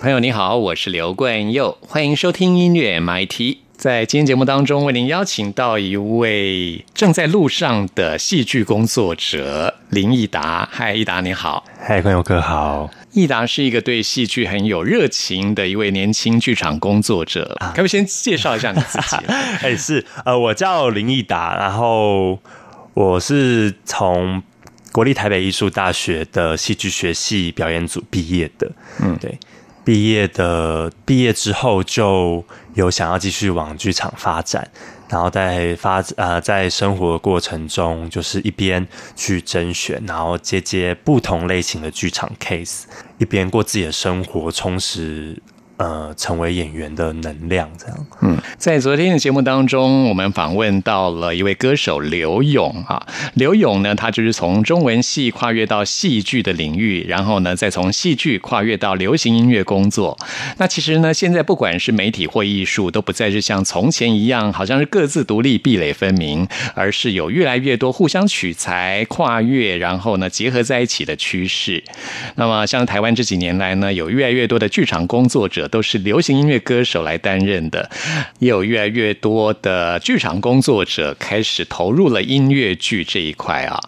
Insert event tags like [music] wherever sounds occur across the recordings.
朋友你好，我是刘冠佑，欢迎收听音乐 MIT。在今天节目当中，为您邀请到一位正在路上的戏剧工作者林益达。嗨，益达你好。嗨，冠佑哥好。益达是一个对戏剧很有热情的一位年轻剧场工作者，可不可以先介绍一下你自己？[laughs] 哎，是呃，我叫林益达，然后我是从国立台北艺术大学的戏剧学系表演组毕业的。嗯，对。毕业的毕业之后，就有想要继续往剧场发展，然后在发呃在生活过程中，就是一边去甄选，然后接接不同类型的剧场 case，一边过自己的生活，充实。呃，成为演员的能量，这样。嗯，在昨天的节目当中，我们访问到了一位歌手刘勇啊。刘勇呢，他就是从中文系跨越到戏剧的领域，然后呢，再从戏剧跨越到流行音乐工作。那其实呢，现在不管是媒体或艺术，都不再是像从前一样，好像是各自独立、壁垒分明，而是有越来越多互相取材、跨越，然后呢结合在一起的趋势。那么，像台湾这几年来呢，有越来越多的剧场工作者。都是流行音乐歌手来担任的，也有越来越多的剧场工作者开始投入了音乐剧这一块啊。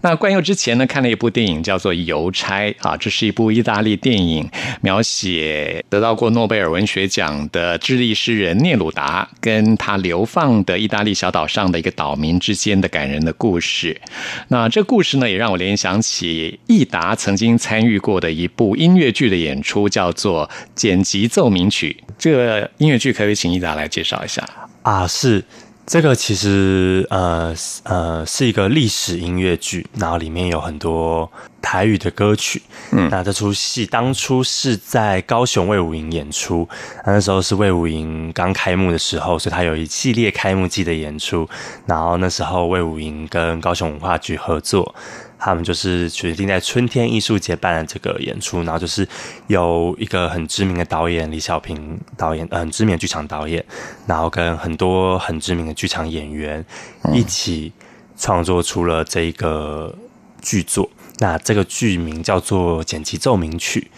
那冠佑之前呢看了一部电影叫做《邮差》啊，这是一部意大利电影，描写得到过诺贝尔文学奖的智利诗人聂鲁达跟他流放的意大利小岛上的一个岛民之间的感人的故事。那这故事呢，也让我联想起益达曾经参与过的一部音乐剧的演出，叫做《剪辑》。奏鸣曲这个音乐剧，可以请一达来介绍一下啊？是这个，其实呃呃是一个历史音乐剧，然后里面有很多台语的歌曲。嗯，那这出戏当初是在高雄魏武营演出，那时候是魏武营刚开幕的时候，所以他有一系列开幕季的演出。然后那时候魏武营跟高雄文化局合作。他们就是决定在春天艺术节办了这个演出，然后就是有一个很知名的导演李小平导演，很知名的剧场导演，然后跟很多很知名的剧场演员一起创作出了这个剧作。那这个剧名叫做《剪辑奏鸣曲》，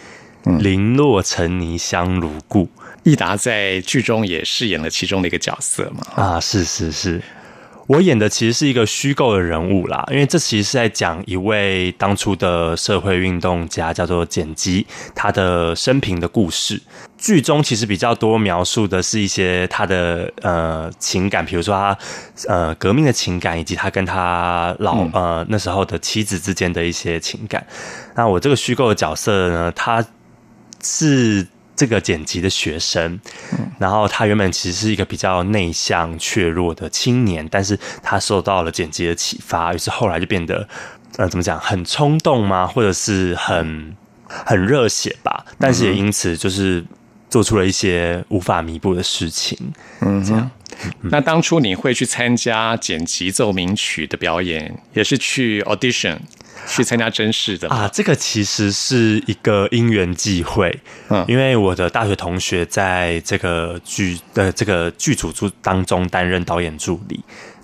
零落成泥香如故。益达在剧中也饰演了其中的一个角色嘛？啊，是是是。我演的其实是一个虚构的人物啦，因为这其实是在讲一位当初的社会运动家，叫做简吉，他的生平的故事。剧中其实比较多描述的是一些他的呃情感，比如说他呃革命的情感，以及他跟他老呃那时候的妻子之间的一些情感。那我这个虚构的角色呢，他是。这个剪辑的学生，然后他原本其实是一个比较内向、怯弱的青年，但是他受到了剪辑的启发，于是后来就变得，呃，怎么讲，很冲动吗？或者是很很热血吧？但是也因此就是做出了一些无法弥补的事情。嗯，这样。那当初你会去参加剪辑奏鸣曲的表演，也是去 audition？[laughs] 去参加真试的啊，这个其实是一个因缘际会，嗯，因为我的大学同学在这个剧的这个剧组组当中担任导演助理，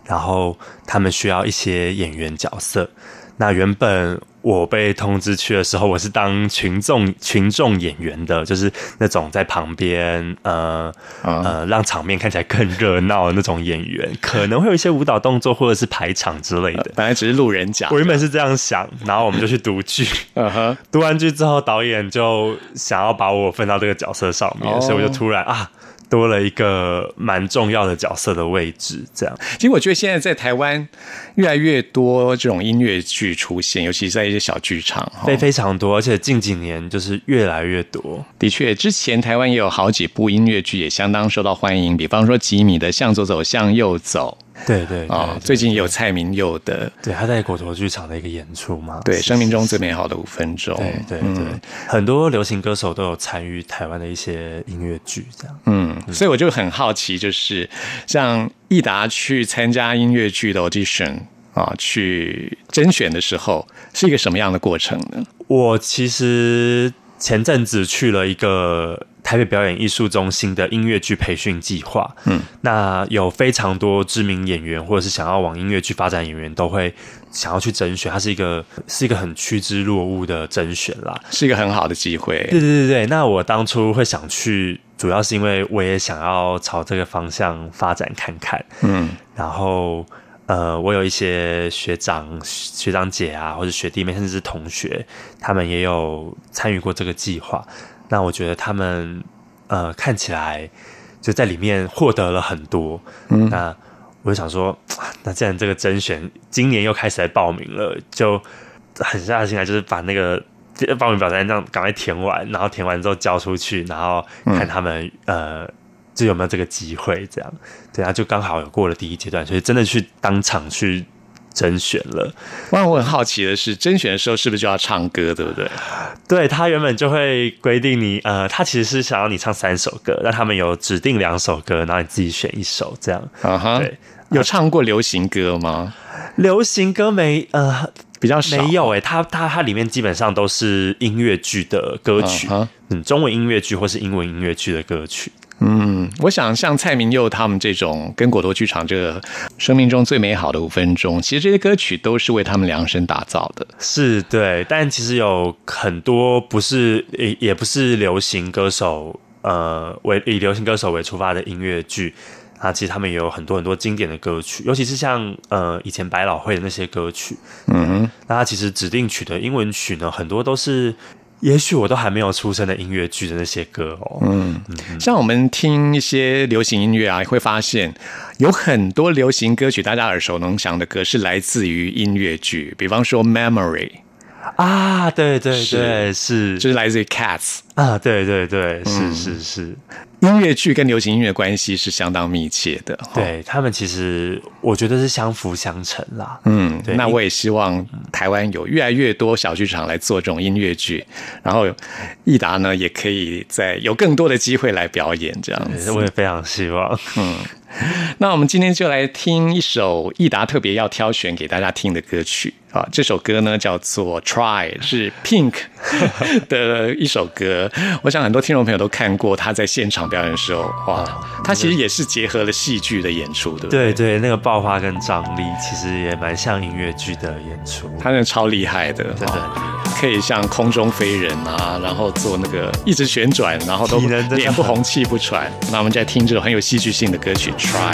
然后他们需要一些演员角色，那原本。我被通知去的时候，我是当群众群众演员的，就是那种在旁边呃呃让场面看起来更热闹的那种演员，可能会有一些舞蹈动作或者是排场之类的。本来只是路人甲，我原本是这样想，然后我们就去读剧，[laughs] 读完剧之后，导演就想要把我分到这个角色上面，所以我就突然啊。多了一个蛮重要的角色的位置。这样，其实我觉得现在在台湾越来越多这种音乐剧出现，尤其是在一些小剧场，非非常多，而且近几年就是越来越多。的确，之前台湾也有好几部音乐剧也相当受到欢迎，比方说吉米的《向左走，向右走》。[laughs] 对对啊，最近有蔡明佑的，对他在国陀剧场的一个演出嘛，对，生命中最美好的五分钟，对对对，很多流行歌手都有参与台湾的一些音乐剧，这样，嗯，所以我就很好奇，就是像益达去参加音乐剧的 audition 啊，去甄选的时候，是一个什么样的过程呢？我其实前阵子去了一个。台北表演艺术中心的音乐剧培训计划，嗯，那有非常多知名演员或者是想要往音乐剧发展演员都会想要去甄选，它是一个是一个很趋之若鹜的甄选啦，是一个很好的机会。对对对对，那我当初会想去，主要是因为我也想要朝这个方向发展看看，嗯，然后呃，我有一些学长学长姐啊，或者学弟妹，甚至是同学，他们也有参与过这个计划。那我觉得他们呃看起来就在里面获得了很多，嗯，那我就想说，那既然这个甄选今年又开始来报名了，就狠下心来，就是把那个报名表单这样赶快填完，然后填完之后交出去，然后看他们呃就有没有这个机会，这样对啊，就刚好有过了第一阶段，所以真的去当场去。甄选了，那我很好奇的是，甄选的时候是不是就要唱歌，对不对？对他原本就会规定你，呃，他其实是想要你唱三首歌，那他们有指定两首歌，然后你自己选一首，这样。啊哈，对，有唱过流行歌吗？流行歌没，呃，比较少，没有诶。他他他里面基本上都是音乐剧的歌曲，嗯，中文音乐剧或是英文音乐剧的歌曲。嗯，我想像蔡明佑他们这种跟果多剧场这个生命中最美好的五分钟，其实这些歌曲都是为他们量身打造的。是对，但其实有很多不是也也不是流行歌手，呃，为以流行歌手为出发的音乐剧啊，其实他们也有很多很多经典的歌曲，尤其是像呃以前百老汇的那些歌曲，嗯，那他其实指定曲的英文曲呢，很多都是。也许我都还没有出生的音乐剧的那些歌哦，嗯，像我们听一些流行音乐啊，会发现有很多流行歌曲，大家耳熟能详的歌是来自于音乐剧，比方说《Memory》啊，对对对，是，就是来自于 Cats 啊，对对对，是是是。音乐剧跟流行音乐关系是相当密切的，对他们其实我觉得是相辅相成啦。嗯，那我也希望台湾有越来越多小剧场来做这种音乐剧，然后益达呢也可以在有更多的机会来表演这样子，我也非常希望。嗯。那我们今天就来听一首益达特别要挑选给大家听的歌曲啊！这首歌呢叫做《Try》，是 Pink [laughs] 的一首歌。我想很多听众朋友都看过他在现场表演的时候，哇，他其实也是结合了戏剧的演出的。对对，那个爆发跟张力其实也蛮像音乐剧的演出。他那超厉害的，真的很厉害，可以像空中飞人啊，然后做那个一直旋转，然后都脸不红气不喘。那我们再听这首很有戏剧性的歌曲。try.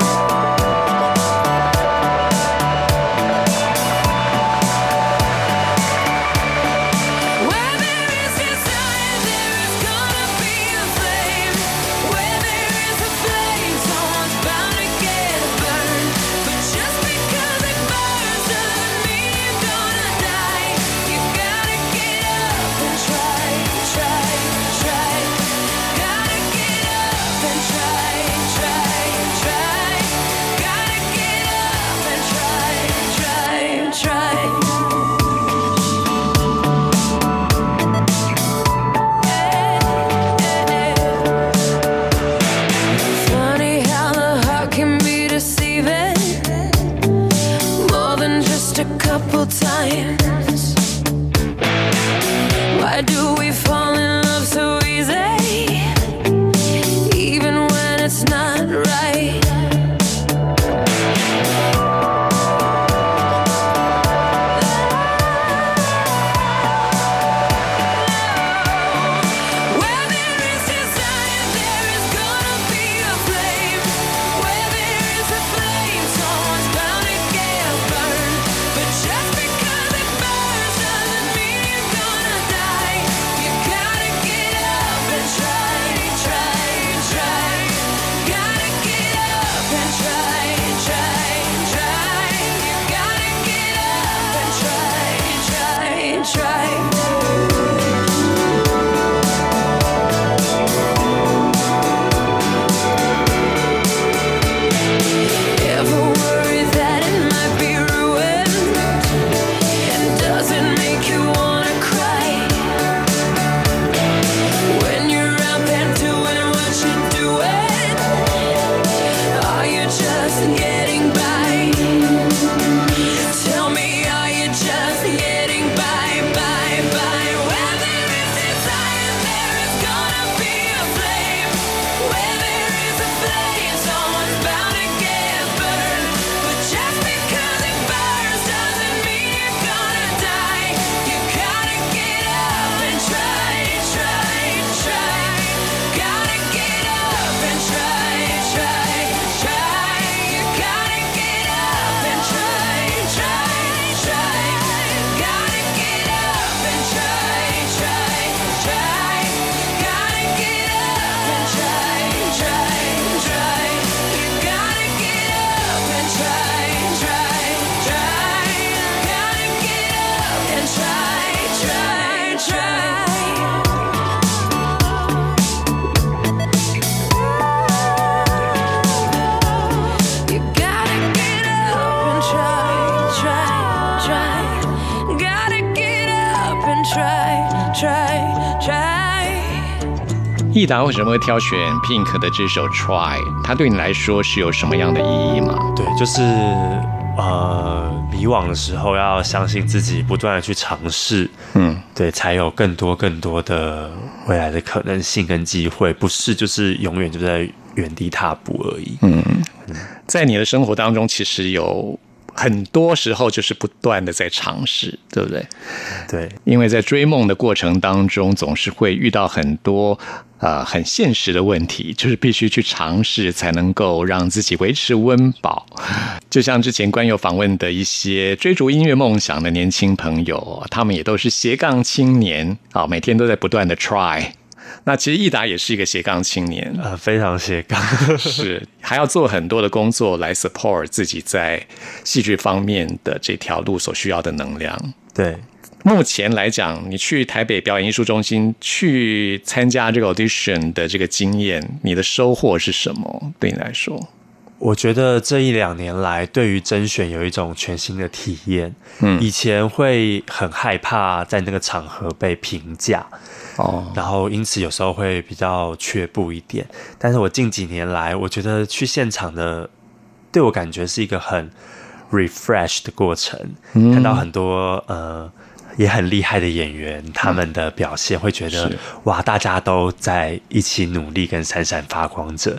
益达为什么会挑选 Pink 的这首《Try》？它对你来说是有什么样的意义吗？对，就是呃，迷惘的时候要相信自己，不断的去尝试，嗯，对，才有更多更多的未来的可能性跟机会。不是就是永远就在原地踏步而已。嗯，在你的生活当中，其实有。很多时候就是不断的在尝试，对不对？对，因为在追梦的过程当中，总是会遇到很多呃很现实的问题，就是必须去尝试才能够让自己维持温饱。就像之前关友访问的一些追逐音乐梦想的年轻朋友，他们也都是斜杠青年啊，每天都在不断的 try。那其实益达也是一个斜杠青年，呃，非常斜杠，[laughs] [laughs] 是还要做很多的工作来 support 自己在戏剧方面的这条路所需要的能量。对，目前来讲，你去台北表演艺术中心去参加这个 audition 的这个经验，你的收获是什么？对你来说？我觉得这一两年来，对于甄选有一种全新的体验。嗯，以前会很害怕在那个场合被评价，哦，然后因此有时候会比较却步一点。但是我近几年来，我觉得去现场的，对我感觉是一个很 refresh 的过程。看到很多呃也很厉害的演员，他们的表现，会觉得哇，大家都在一起努力跟闪闪发光着。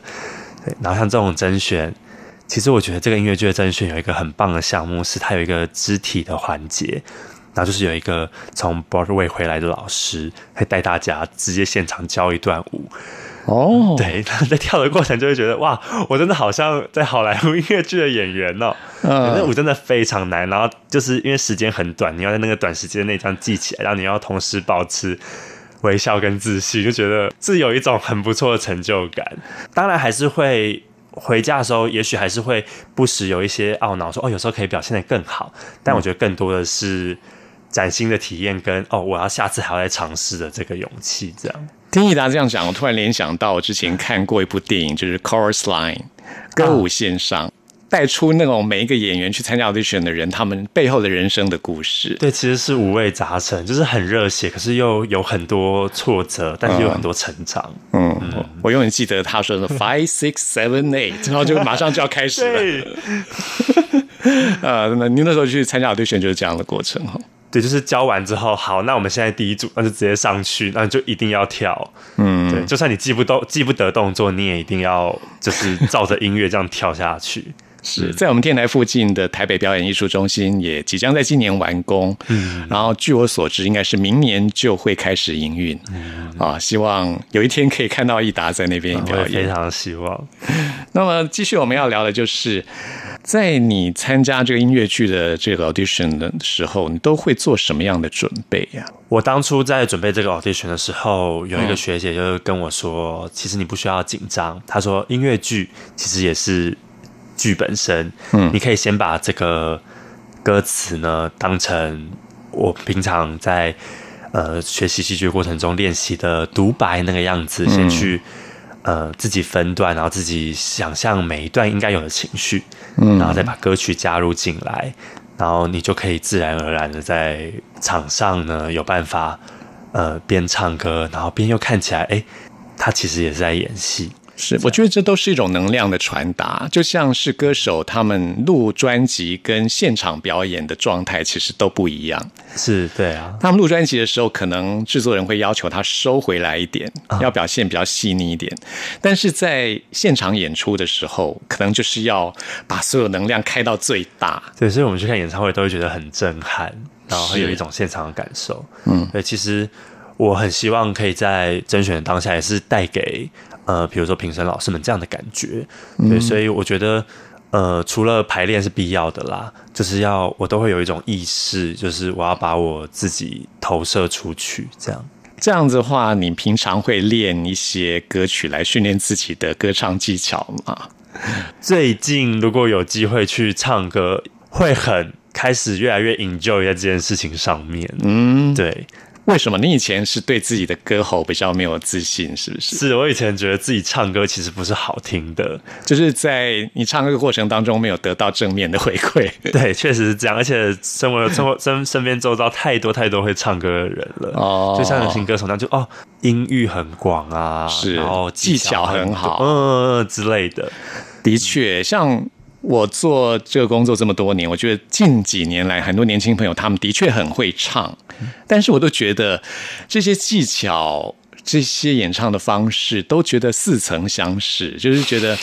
对，然后像这种甄选，其实我觉得这个音乐剧的甄选有一个很棒的项目，是它有一个肢体的环节，然后就是有一个从 Broadway 回来的老师，会带大家直接现场教一段舞。哦，对，在跳的过程就会觉得哇，我真的好像在好莱坞音乐剧的演员哦。嗯，那舞真的非常难，然后就是因为时间很短，你要在那个短时间内这样记起来，然后你要同时保持。微笑跟自信，就觉得是有一种很不错的成就感。当然，还是会回家的时候，也许还是会不时有一些懊恼，说哦，有时候可以表现的更好。但我觉得更多的是崭新的体验，跟哦，我要下次还要再尝试的这个勇气。这样听益达这样讲，我突然联想到我之前看过一部电影，就是《Chorus Line》歌舞线上。带出那种每一个演员去参加 audition 的人，他们背后的人生的故事。对，其实是五味杂陈，就是很热血，可是又有很多挫折，但是有很多成长。嗯，我永远记得他说的 five six seven eight，[laughs] 然后就马上就要开始了。[laughs] 呃，那您那时候去参加 audition 就是这样的过程哈？对，就是教完之后，好，那我们现在第一组，那就直接上去，那就一定要跳。嗯，对，就算你记不动、记不得动作，你也一定要就是照着音乐这样跳下去。是在我们电台附近的台北表演艺术中心，也即将在今年完工。嗯，然后据我所知，应该是明年就会开始营运。嗯，啊，希望有一天可以看到益达在那边表演，非常希望。[laughs] 那么，继续我们要聊的就是，在你参加这个音乐剧的这个 audition 的时候，你都会做什么样的准备呀？我当初在准备这个 audition 的时候，有一个学姐就跟我说：“其实你不需要紧张。”她说：“音乐剧其实也是。”剧本身，嗯，你可以先把这个歌词呢当成我平常在呃学习戏剧过程中练习的独白那个样子，先去呃自己分段，然后自己想象每一段应该有的情绪，嗯，然后再把歌曲加入进来，然后你就可以自然而然的在场上呢有办法呃边唱歌，然后边又看起来，哎，他其实也是在演戏。是，我觉得这都是一种能量的传达，就像是歌手他们录专辑跟现场表演的状态其实都不一样。是，对啊，他们录专辑的时候，可能制作人会要求他收回来一点，要表现比较细腻一点；但是在现场演出的时候，可能就是要把所有能量开到最大。对，所以我们去看演唱会都会觉得很震撼，然后会有一种现场的感受。嗯，对，其实我很希望可以在甄选当下也是带给。呃，比如说评审老师们这样的感觉，对，所以我觉得，呃，除了排练是必要的啦，就是要我都会有一种意识，就是我要把我自己投射出去，这样。这样子的话，你平常会练一些歌曲来训练自己的歌唱技巧吗？最近如果有机会去唱歌，会很开始越来越 enjoy 在这件事情上面。嗯，对。为什么你以前是对自己的歌喉比较没有自信，是不是？是我以前觉得自己唱歌其实不是好听的，就是在你唱歌的过程当中没有得到正面的回馈。[laughs] 对，确实是这样。而且生活生活身身边周遭太多太多会唱歌的人了，哦，就像流行歌手那样，就哦，音域很广啊，是，然后技巧很好，嗯之类的。的确，像。我做这个工作这么多年，我觉得近几年来很多年轻朋友他们的确很会唱，但是我都觉得这些技巧、这些演唱的方式都觉得似曾相识，就是觉得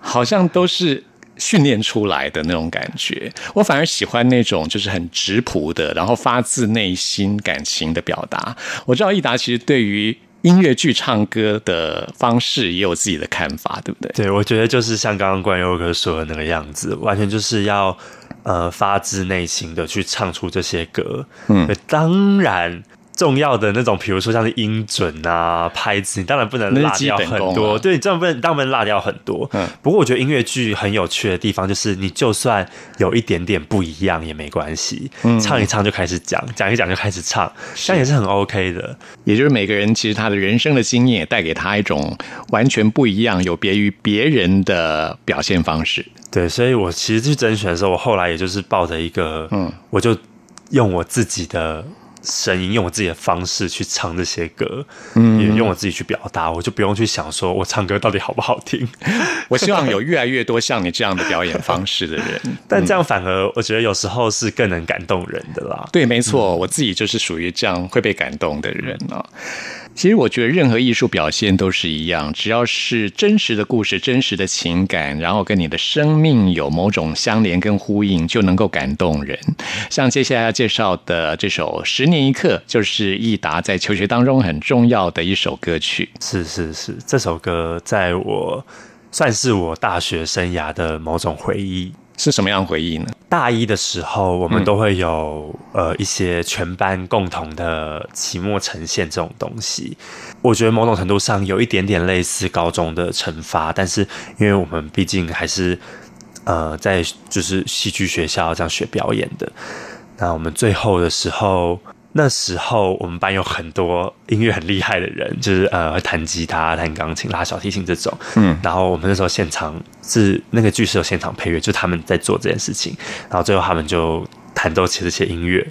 好像都是训练出来的那种感觉。我反而喜欢那种就是很直朴的，然后发自内心感情的表达。我知道益达其实对于。音乐剧唱歌的方式也有自己的看法，对不对？对，我觉得就是像刚刚关佑哥说的那个样子，完全就是要呃发自内心的去唱出这些歌。嗯，当然。重要的那种，比如说像是音准啊、拍子，你当然不能落掉很多。对，你这样不能，当然不能落掉很多。嗯。不过我觉得音乐剧很有趣的地方，就是你就算有一点点不一样也没关系，嗯唱一唱就开始讲，讲一讲就开始唱，这样也是很 OK 的。也就是每个人其实他的人生的经验也，带给他一种完全不一样、有别于别人的表现方式。对，所以我其实去甄选的时候，我后来也就是抱着一个，嗯，我就用我自己的。声音用我自己的方式去唱这些歌，嗯，也用我自己去表达，我就不用去想说我唱歌到底好不好听。[laughs] 我希望有越来越多像你这样的表演方式的人，[laughs] 但这样反而我觉得有时候是更能感动人的啦。对，没错，我自己就是属于这样会被感动的人啊。其实我觉得任何艺术表现都是一样，只要是真实的故事、真实的情感，然后跟你的生命有某种相连跟呼应，就能够感动人。像接下来要介绍的这首《十年一刻》，就是益达在求学当中很重要的一首歌曲。是是是，这首歌在我算是我大学生涯的某种回忆。是什么样回忆呢？大一的时候，我们都会有呃一些全班共同的期末呈现这种东西。我觉得某种程度上有一点点类似高中的惩罚，但是因为我们毕竟还是呃在就是戏剧学校这样学表演的，那我们最后的时候。那时候我们班有很多音乐很厉害的人，就是呃会弹吉他、弹钢琴、拉小提琴这种。嗯，然后我们那时候现场是那个剧是有现场配乐，就他们在做这件事情，然后最后他们就弹奏起这些音乐。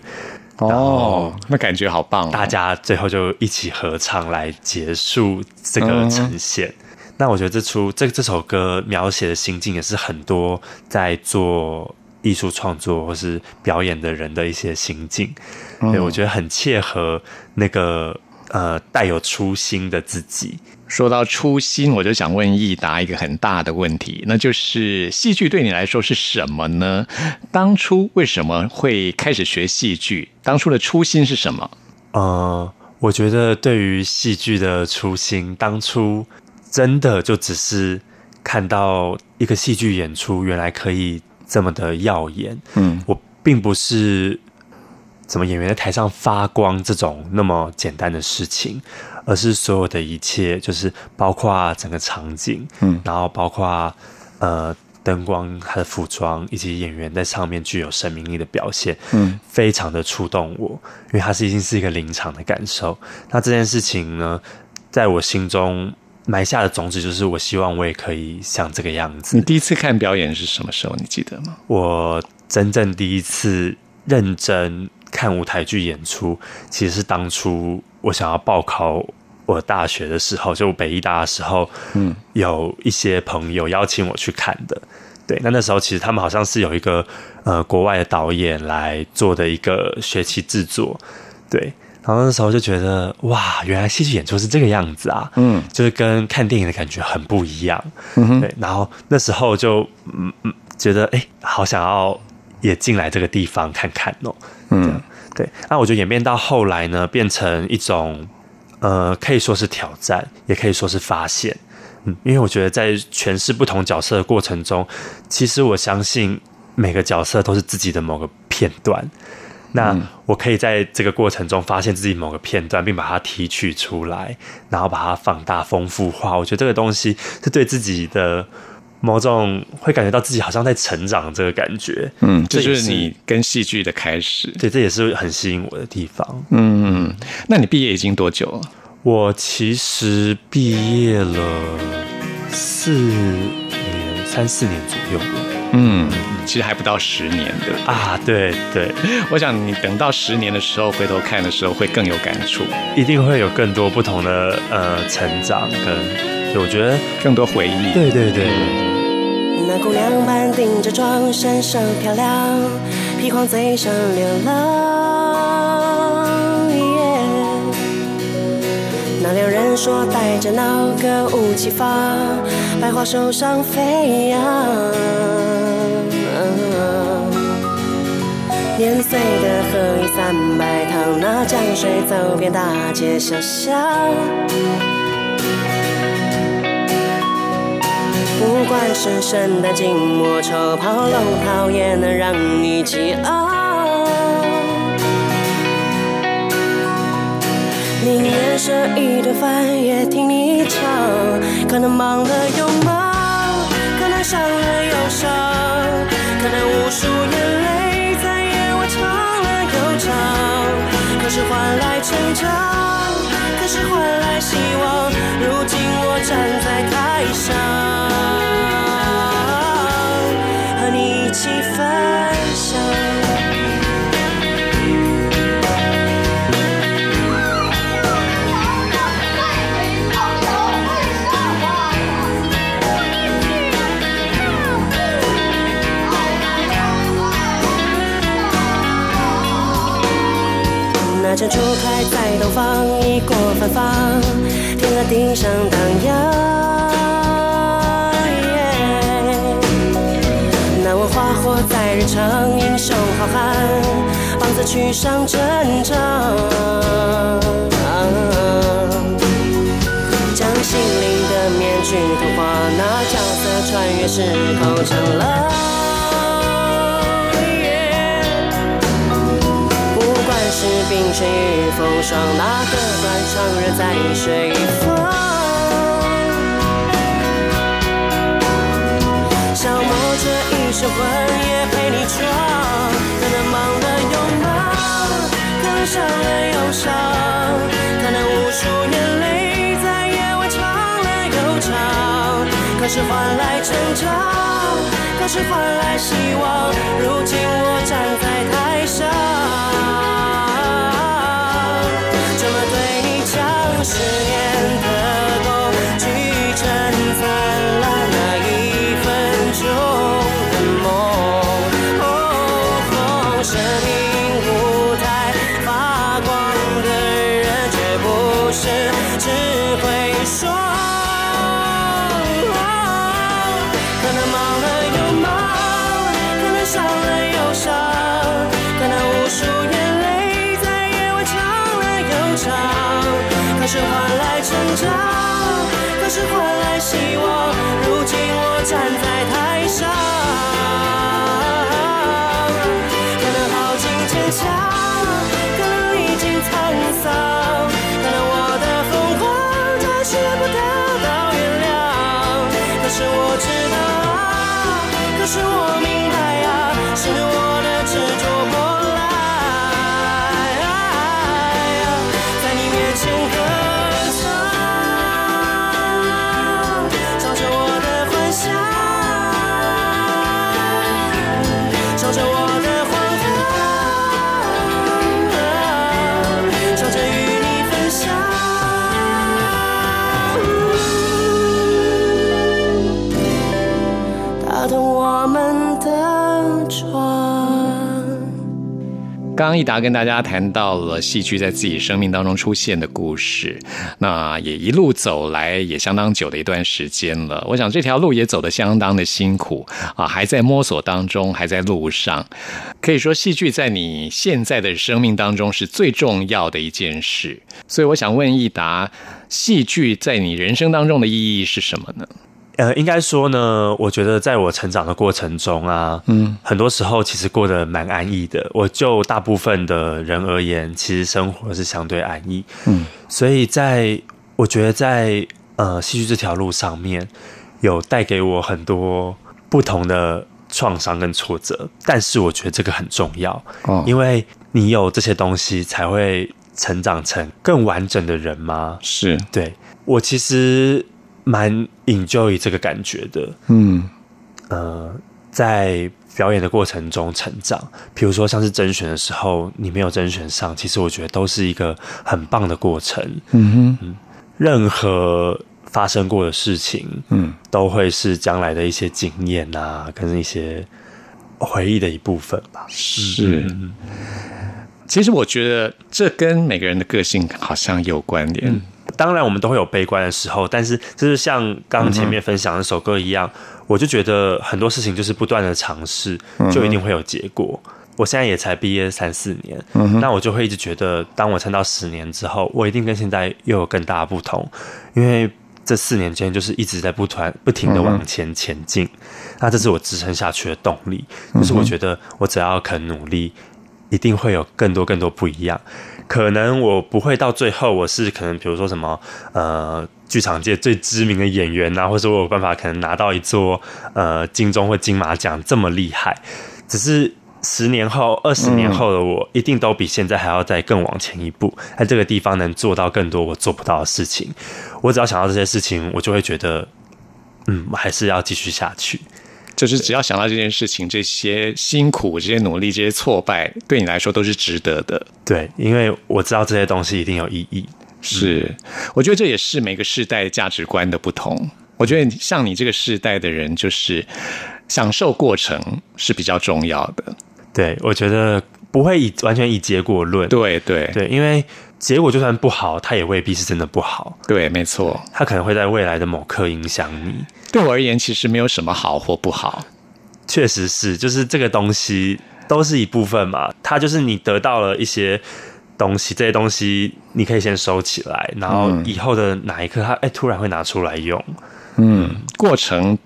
哦，那感觉好棒！大家最后就一起合唱来结束这个呈现。那我觉得这出这这首歌描写的心境也是很多在做。艺术创作或是表演的人的一些心境，对我觉得很切合那个呃带有初心的自己。说到初心，我就想问益达一个很大的问题，那就是戏剧对你来说是什么呢？当初为什么会开始学戏剧？当初的初心是什么？呃，我觉得对于戏剧的初心，当初真的就只是看到一个戏剧演出，原来可以。这么的耀眼，嗯，我并不是怎么演员在台上发光这种那么简单的事情，而是所有的一切，就是包括整个场景，嗯，然后包括呃灯光、他的服装以及演员在上面具有生命力的表现，嗯，非常的触动我，因为它是已经是一个临场的感受。那这件事情呢，在我心中。埋下的种子就是，我希望我也可以像这个样子。你第一次看表演是什么时候？你记得吗？我真正第一次认真看舞台剧演出，其实是当初我想要报考我大学的时候，就北艺大的时候，嗯，有一些朋友邀请我去看的。对，那那时候其实他们好像是有一个呃国外的导演来做的一个学期制作，对。然后那时候就觉得哇，原来戏剧演出是这个样子啊！嗯，就是跟看电影的感觉很不一样。嗯对。然后那时候就嗯嗯觉得哎，好想要也进来这个地方看看哦。嗯，对。那我觉得演变到后来呢，变成一种呃，可以说是挑战，也可以说是发现。嗯，因为我觉得在诠释不同角色的过程中，其实我相信每个角色都是自己的某个片段。那我可以在这个过程中发现自己某个片段，并把它提取出来，然后把它放大、丰富化。我觉得这个东西是对自己的某种会感觉到自己好像在成长这个感觉。嗯，这就是是你跟戏剧的开始。对，这也是很吸引我的地方。嗯，那你毕业已经多久了？我其实毕业了四年、三四年左右了嗯，其实还不到十年的。啊。对对，我想你等到十年的时候回头看的时候，会更有感触，一定会有更多不同的呃成长跟，对我觉得更多回忆。对对对。那姑娘半顶着妆，身上漂亮，披黄嘴上流浪。那两人说带着那歌舞齐发，百花手上飞扬。年岁的河一三百趟，那江水走遍大街小巷。不管是圣诞、静默、丑袍、龙套，也能让你激昂。宁愿舍一顿饭，也听你唱。可能忙了又忙，可能伤了又伤，可能无数眼泪在夜晚唱了又唱。可是换来成长，可是换来希望。初开在东方，已过芬芳，天鹅顶上荡漾。那文花火在日常，英雄好汉，棒子去上阵仗。将心灵的面具脱化，那角色穿越时空成了。是冰雪与风霜，那个断肠人在水风。消磨这一生魂也陪你闯，可能忙了又忙，可能伤了又伤，可能无数眼泪在夜晚唱了又唱，可是换来成长，可是换来希望。如今刚刚益达跟大家谈到了戏剧在自己生命当中出现的故事，那也一路走来也相当久的一段时间了。我想这条路也走得相当的辛苦啊，还在摸索当中，还在路上。可以说，戏剧在你现在的生命当中是最重要的一件事。所以，我想问益达，戏剧在你人生当中的意义是什么呢？呃，应该说呢，我觉得在我成长的过程中啊，嗯，很多时候其实过得蛮安逸的。我就大部分的人而言，其实生活是相对安逸，嗯，所以在我觉得在呃戏剧这条路上面，有带给我很多不同的创伤跟挫折，但是我觉得这个很重要，哦因为你有这些东西才会成长成更完整的人吗？是，对我其实蛮 enjoy 这个感觉的，嗯呃，在表演的过程中成长，比如说像是甄选的时候，你没有甄选上，其实我觉得都是一个很棒的过程。嗯哼，任何发生过的事情，嗯，都会是将来的一些经验啊，跟一些回忆的一部分吧。是。其实我觉得这跟每个人的个性好像有关联。当然，我们都会有悲观的时候，但是就是像刚刚前面分享的那首歌一样，我就觉得很多事情就是不断的尝试，就一定会有结果。我现在也才毕业三四年，那我就会一直觉得，当我撑到十年之后，我一定跟现在又有更大的不同，因为这四年间就是一直在不团不停的往前前进，那这是我支撑下去的动力。就是我觉得我只要肯努力，一定会有更多更多不一样。可能我不会到最后，我是可能比如说什么呃，剧场界最知名的演员呐、或者我有办法可能拿到一座呃金钟或金马奖这么厉害，只是。十年后、二十年后的我，一定都比现在还要再更往前一步，在这个地方能做到更多我做不到的事情。我只要想到这些事情，我就会觉得，嗯，我还是要继续下去。就是只要想到这件事情，这些辛苦、这些努力、这些挫败，对你来说都是值得的。对，因为我知道这些东西一定有意义。是，我觉得这也是每个世代价值观的不同。我觉得像你这个世代的人，就是享受过程是比较重要的。对，我觉得不会以完全以结果论。对对对，因为结果就算不好，它也未必是真的不好，对，没错。它可能会在未来的某刻影响你。对我而言，其实没有什么好或不好。确实是，就是这个东西都是一部分嘛，它就是你得到了一些东西，这些东西你可以先收起来，然后以后的哪一刻它哎突然会拿出来用。嗯，过程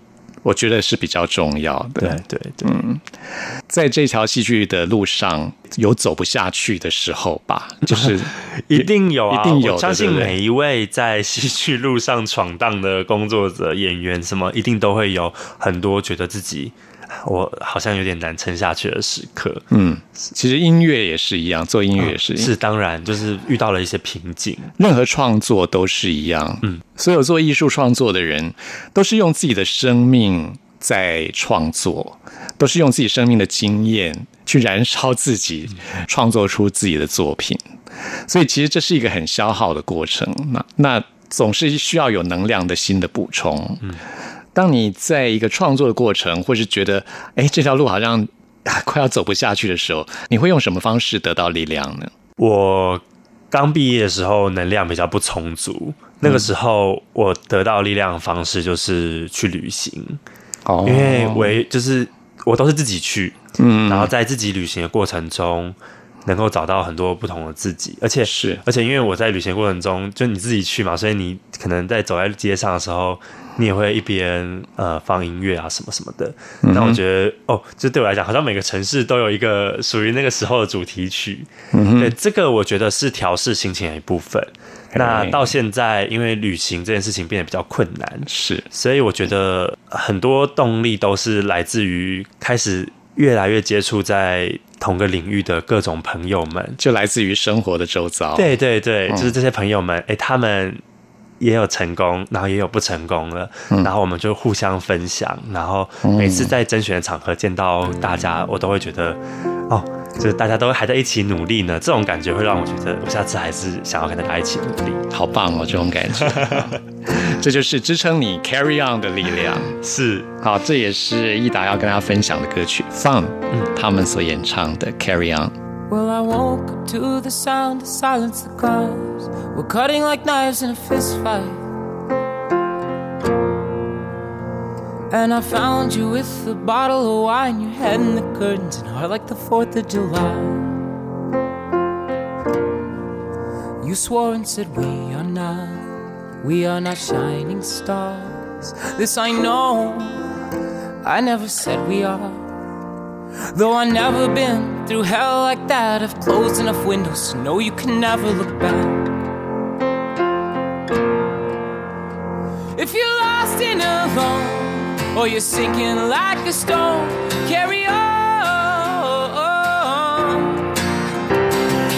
我觉得是比较重要的。对对对，在这条戏剧的路上，有走不下去的时候吧，[laughs] 就是一定有啊，一定有我相信每一位在戏剧路上闯荡的工作者、演员，什么一定都会有很多觉得自己我好像有点难撑下去的时刻。嗯，其实音乐也是一样，做音乐也是一样是当然，就是遇到了一些瓶颈。任何创作都是一样，嗯，所有做艺术创作的人，都是用自己的生命在创作，都是用自己生命的经验去燃烧自己，创作出自己的作品。所以其实这是一个很消耗的过程。那那总是需要有能量的新的补充。嗯，当你在一个创作的过程，或是觉得哎这条路好像啊快要走不下去的时候，你会用什么方式得到力量呢？我刚毕业的时候能量比较不充足，那个时候我得到力量的方式就是去旅行，哦因为为就是我都是自己去，嗯然后在自己旅行的过程中。能够找到很多不同的自己，而且是而且因为我在旅行过程中，就你自己去嘛，所以你可能在走在街上的时候，你也会一边呃放音乐啊什么什么的。那、我觉得哦，就对我来讲，好像每个城市都有一个属于那个时候的主题曲。对，这个我觉得是调试心情的一部分。那到现在，因为旅行这件事情变得比较困难，是所以我觉得很多动力都是来自于开始越来越接触在同个领域的各种朋友们。就来自于生活的周遭。，对对对，就是这些朋友们，哎、他们也有成功，然后也有不成功了，然后我们就互相分享，然后每次在甄选的场合见到大家，我都会觉得，哦，就是大家都还在一起努力呢，这种感觉会让我觉得，我下次还是想要跟大家一起努力。好棒哦，这种感觉，这就是支撑你 carry on 的力量。是，好，这也是益达要跟大家分享的歌曲，Fun，他们所演唱的 Carry On。Well, I woke up to the sound of silence. The cars were cutting like knives in a fist fight. And I found you with a bottle of wine, your head in the curtains, and heart like the 4th of July. You swore and said, We are not, we are not shining stars. This I know, I never said we are. Though I've never been through hell like that, I've closed enough windows to know you can never look back. If you're lost and alone, or you're sinking like a stone, carry on.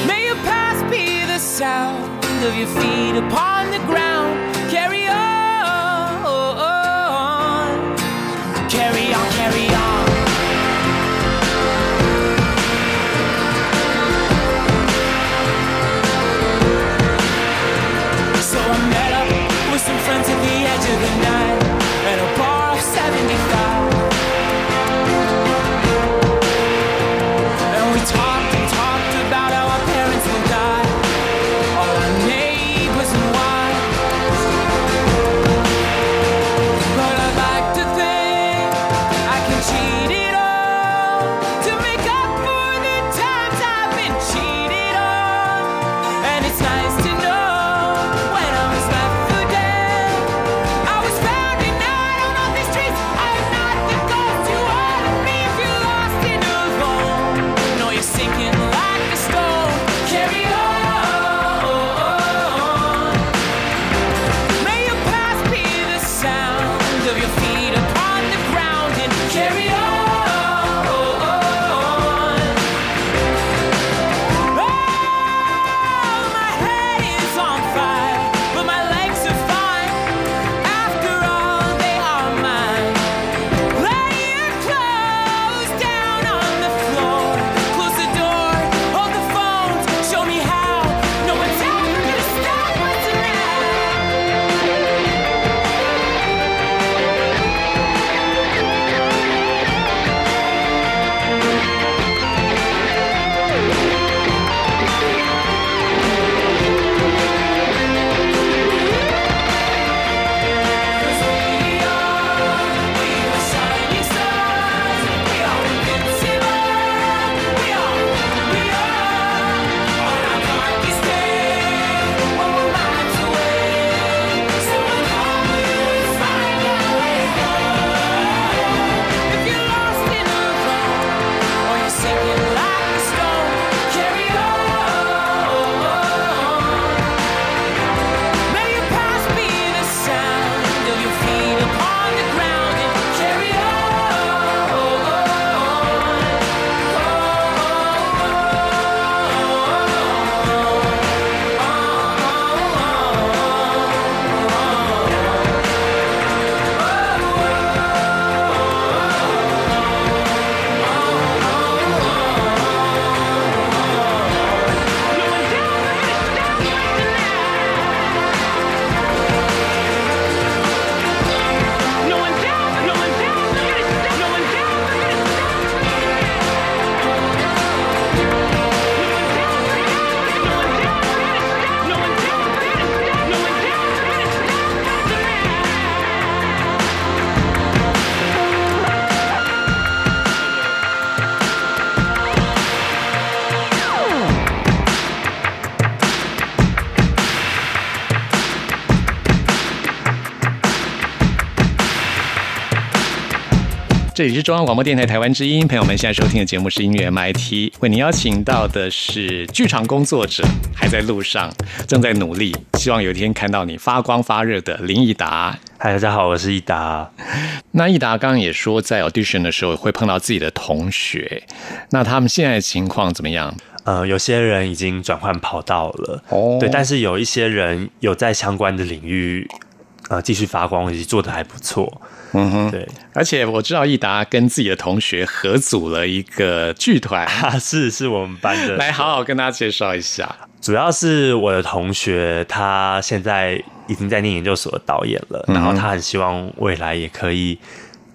May your past be the sound of your feet upon the ground. Carry on. Carry on, carry on. 这里是中央广播电台台湾之音，朋友们现在收听的节目是音乐 MIT，为您邀请到的是剧场工作者，还在路上，正在努力，希望有一天看到你发光发热的林益达。嗨，大家好，我是益达。那益达刚刚也说，在 audition 的时候会碰到自己的同学，那他们现在的情况怎么样？呃，有些人已经转换跑道了，哦对，但是有一些人有在相关的领域，呃，继续发光，以及做的还不错。嗯哼，对，而且我知道益达跟自己的同学合组了一个剧团，啊，是是我们班的，来好好跟大家介绍一下。主要是我的同学，他现在已经在念研究所的导演了，然后他很希望未来也可以，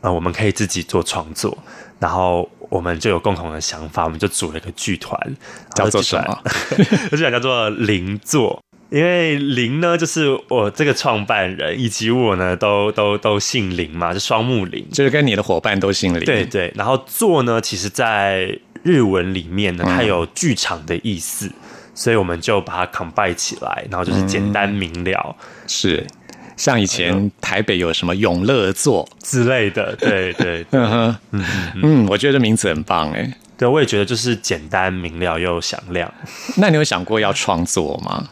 呃，我们可以自己做创作，然后我们就有共同的想法，我们就组了一个剧团，叫做什么？[laughs] 这剧团叫做邻座。因为林呢，就是我这个创办人，以及我呢，都都都姓林嘛，就双木林。就是跟你的伙伴都姓林。对对，然后座呢，其实在日文里面呢，它有剧场的意思，所以我们就把它 combine 起来，然后就是简单明了是。像以前台北有什么永乐座，之类的，对对对 [laughs] 嗯哼，嗯嗯，我觉得这名字很棒哎。对，我也觉得就是简单明了又响亮。那你有想过要创作吗？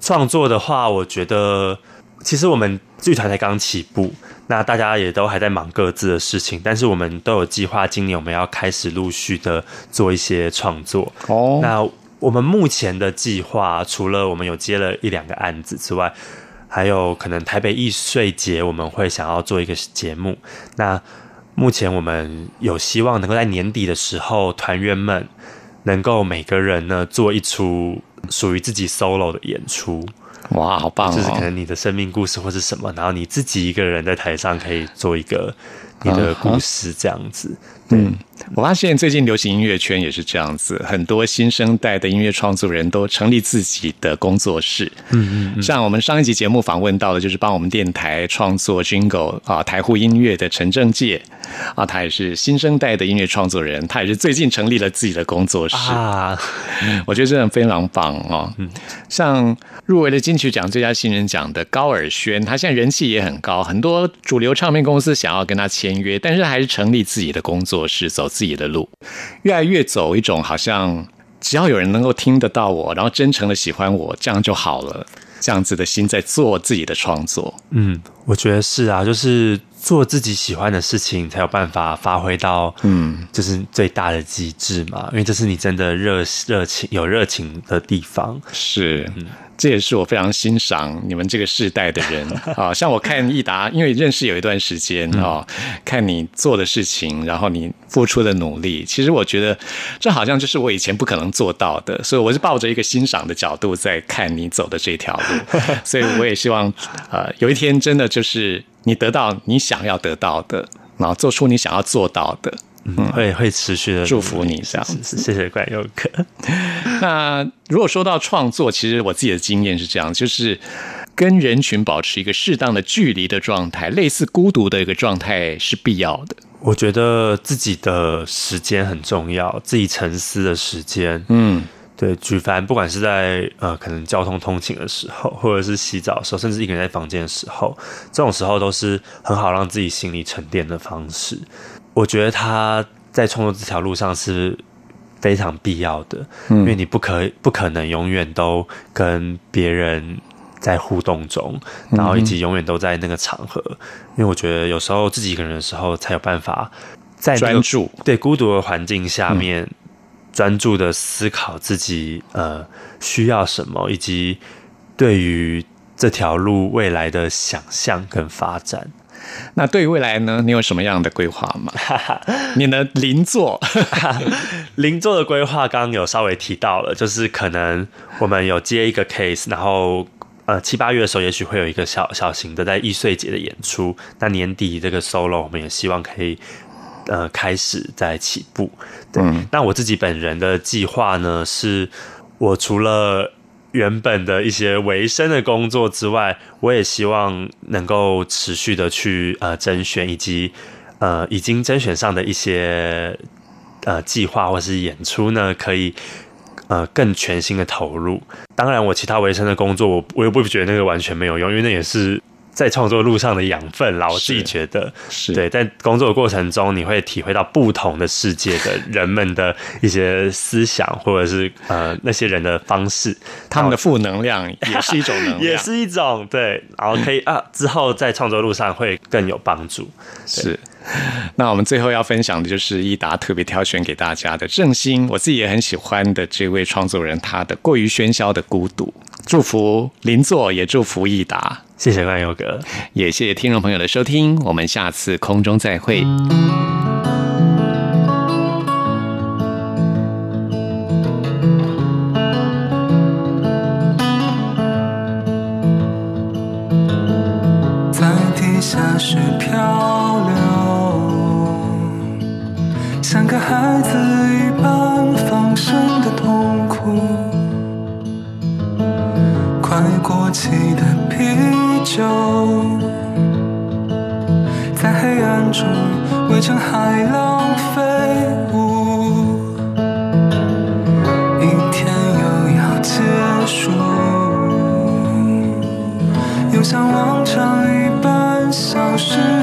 创作的话，我觉得其实我们剧团才刚起步，那大家也都还在忙各自的事情，但是我们都有计划，今年我们要开始陆续的做一些创作。哦，那我们目前的计划，除了我们有接了一两个案子之外，还有可能台北艺穗节，我们会想要做一个节目。那目前我们有希望能够在年底的时候，团员们能够每个人呢做一出属于自己 solo 的演出，哇，好棒哦！就是可能你的生命故事或是什么，然后你自己一个人在台上可以做一个你的故事这样子。嗯，我发现最近流行音乐圈也是这样子，很多新生代的音乐创作人都成立自己的工作室。嗯嗯，像我们上一集节目访问到的，就是帮我们电台创作 Jingle 啊台户音乐的陈正介。啊，他也是新生代的音乐创作人，他也是最近成立了自己的工作室。啊，我觉得真的非常棒哦。嗯，像入围了金曲奖最佳新人奖的高尔宣，他现在人气也很高，很多主流唱片公司想要跟他签约，但是还是成立自己的工作。是走自己的路，越来越走一种好像只要有人能够听得到我，然后真诚的喜欢我，这样就好了，这样子的心在做自己的创作。嗯，我觉得是啊，就是做自己喜欢的事情，才有办法发挥到嗯，就是最大的极致嘛。因为这是你真的热热情有热情的地方。是，嗯。这也是我非常欣赏你们这个世代的人 [laughs] 啊，像我看益达，因为认识有一段时间啊，看你做的事情，然后你付出的努力，其实我觉得这好像就是我以前不可能做到的，所以我是抱着一个欣赏的角度在看你走的这条路，[laughs] 所以我也希望呃有一天真的就是你得到你想要得到的，然后做出你想要做到的。嗯，会会持续的祝福你这样子，谢谢怪佑哥。[laughs] 那如果说到创作，其实我自己的经验是这样，就是跟人群保持一个适当的距离的状态，类似孤独的一个状态是必要的。我觉得自己的时间很重要，自己沉思的时间。嗯，对，举凡不管是在呃可能交通通勤的时候，或者是洗澡的时候，甚至一个人在房间的时候，这种时候都是很好让自己心理沉淀的方式。我觉得他在创作这条路上是非常必要的，因为你不可不可能永远都跟别人在互动中，然后以及永远都在那个场合。因为我觉得有时候自己一个人的时候，才有办法在专注对孤独的环境下面专注的思考自己呃需要什么，以及对于这条路未来的想象跟发展。那对于未来呢？你有什么样的规划吗？[laughs] 你的邻座，[laughs] 邻座的规划刚刚有稍微提到了，就是可能我们有接一个 case，然后呃七八月的时候，也许会有一个小小型的在易碎节的演出。那年底这个 solo，我们也希望可以呃开始在起步。对，那我自己本人的计划呢，是我除了原本的一些维生的工作之外，我也希望能够持续的去呃甄选，以及呃已经甄选上的一些呃计划或是演出呢，可以呃更全新的投入。当然，我其他维生的工作，我我也不觉得那个完全没有用，因为那也是。在创作路上的养分啦，我自己觉得是对。在工作的过程中，你会体会到不同的世界的人们的一些思想，或者是呃那些人的方式，他们的负能量也是一种能量，[laughs] 也是一种对。然后可以啊，之后在创作路上会更有帮助。是。那我们最后要分享的就是益达特别挑选给大家的正兴，我自己也很喜欢的这位创作人，他的过于喧嚣的孤独。祝福邻座，也祝福益达。谢谢万佑哥，也谢谢听众朋友的收听。我们下次空中再会。在地下室漂流，像个孩子一般放声的痛哭。快过期的啤就，在黑暗中围成海浪飞舞，一天又要结束，又像往常一般消失。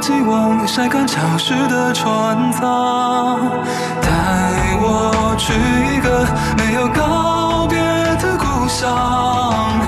寄望晒干潮湿的船舱带我去一个没有告别的故乡。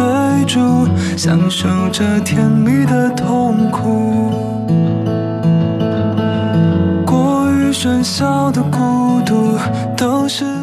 追逐享受着甜蜜的痛苦。过于喧嚣的孤独都是